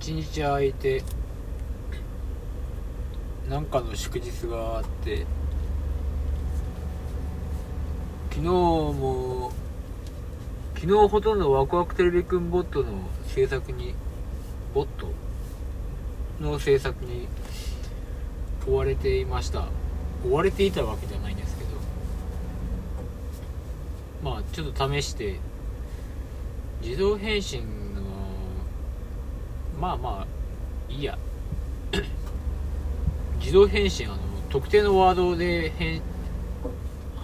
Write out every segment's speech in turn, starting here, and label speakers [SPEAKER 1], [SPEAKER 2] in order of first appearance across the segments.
[SPEAKER 1] 一日空いてなんかの祝日があって昨日も昨日ほとんどワクワクテレビくんボットの制作にボットの制作に追われていました。追われていたわけじゃないんですけど。まあちょっと試して自動返信まあまあいいや。自動返信あの特定のワードで返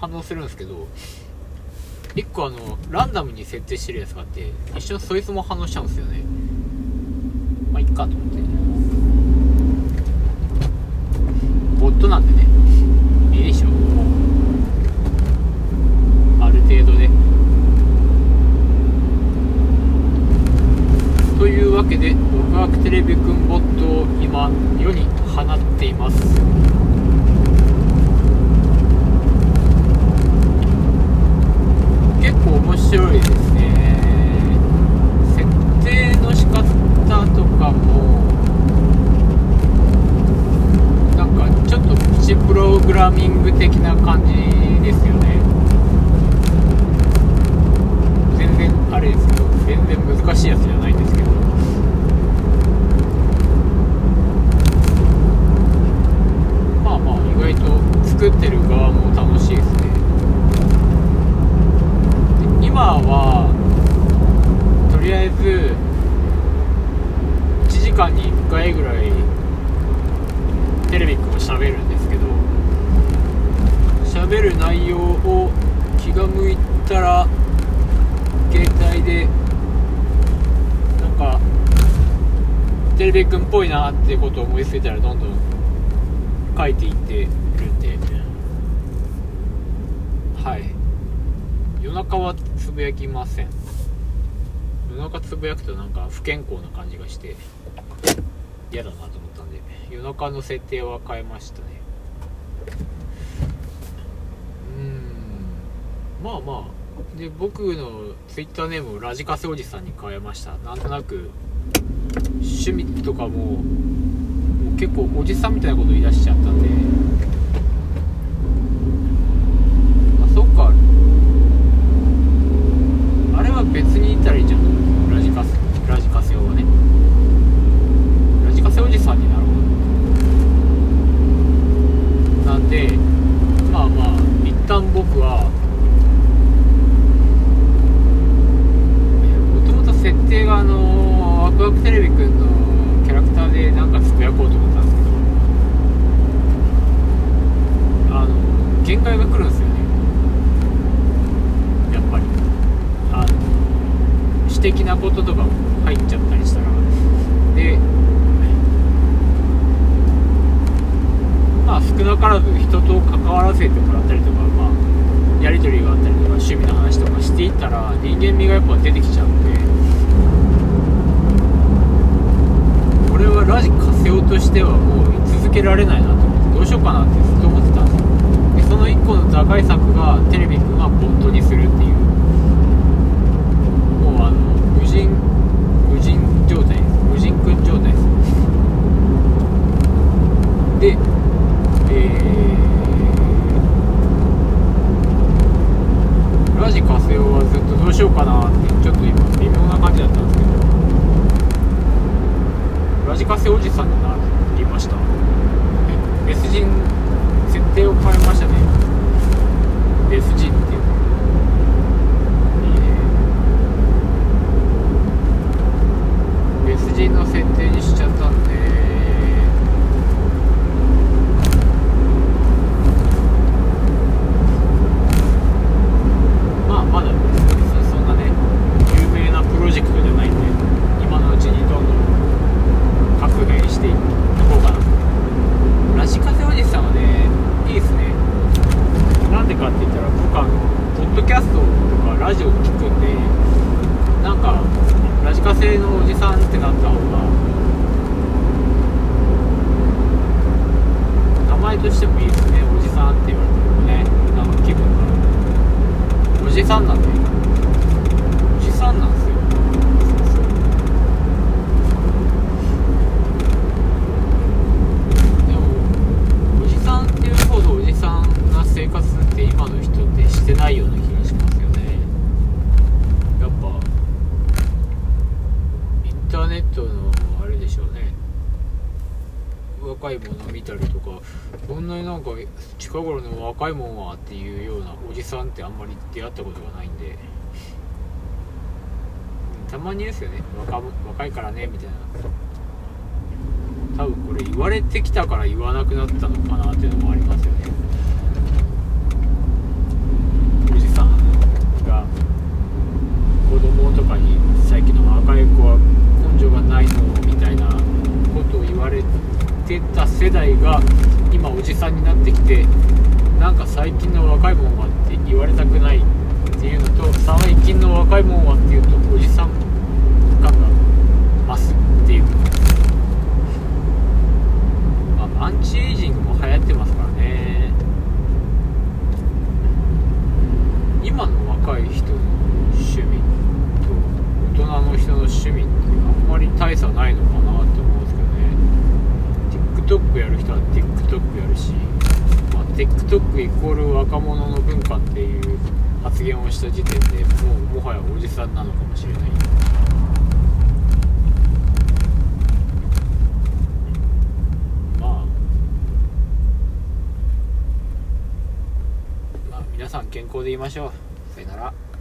[SPEAKER 1] 反応するんですけど1個あのランダムに設定してるやつがあって一瞬そいつも反応しちゃうんですよね。まあいっかと思ってボットなんでねいいでしょもうある程度でというわけでワクワクテレビくんボットを今世に放っています。結構面白いですね。設定の仕方とかもなんかちょっとプチプログラミング的な感じですよね全然あれですけど全然難しいやつじゃないんですけどまあまあ意外と作ってる側も楽しいですねで今はとりあえず1時間に1回ぐらいテレビくんを喋るんですけど喋る内容を気が向いたら携帯でなんかテレビくんっぽいなってことを思いついたらどんどん書いていってるんで。はい。夜中はつぶやきません。夜中つぶやくとなんか不健康な感じがして嫌だなと思ったんで夜中の設定は変えましたねうーんまあまあ。で僕のツイッターネームをラジカセおじさんに変えました。なんとなく趣味とかももう結構おじさんみたいなこと言い出しちゃったんで。あそっか。あれは別にいたらいいんじゃんラジカセラジカセオはねラジカセおじさんになろうなんでまあまあ一旦僕はもともと設定があのワクワクテレビくんのキャラクターでなんかつぶやこうと思ったんですけどあの限界が来るんですよね。やっぱり。あの私的なこととかも入っちゃったりしたら。でまあ少なからず人と関わらせてもらったりとかまあやり取りがあったりとか趣味の話とかしていったら人間味がやっぱ出てきちゃうんで。これはラジカセオとしてはもう居続けられないなと思ってどうしようかなってずっと思ってたの1個の打開策がテレビくんはボットにするっていう。もうあの無人無人状態です無人くん状態です。でえー、ラジカセオはずっとどうしようかなってちょっと今微妙な感じだったんですけど。ラジカセおじさんになりまとしてもいいですねおじさんって言われてもね。なんか気分がおじさんなんでおじさんなんですよ。でもおじさんっていうほどおじさんな生活って今の人ってしてないような気がしますよね。やっぱインターネットのあれでしょうね。若いもの見たりとかそんなになんか近頃の若いもんはっていうようなおじさんってあんまり出会ったことがないんで。たまにですよね。若若いからねみたいな。多分これ言われてきたから言わなくなったのかなっていうのもありますよねおじさんが子供とかに最近の若い子は根性がないのみたいなことを言われてた世代が今おじさんになってきてなんか最近の若いもんはって言われたくないっていうのと最近の若いもんはっていうとおじさん感が増すっていう、まあ、アンチジングも流行ってますからね今の若い人の趣味と大人の人の趣味ってあんまり大差ないのかなって思うんですけどね TikTok やる人は TikTok やるし、まあ、TikTok イコール若者の文化っていう発言をした時点でもうもはやおじさんなのかもしれない。まあまあ皆さん健康でいましょう。さよなら。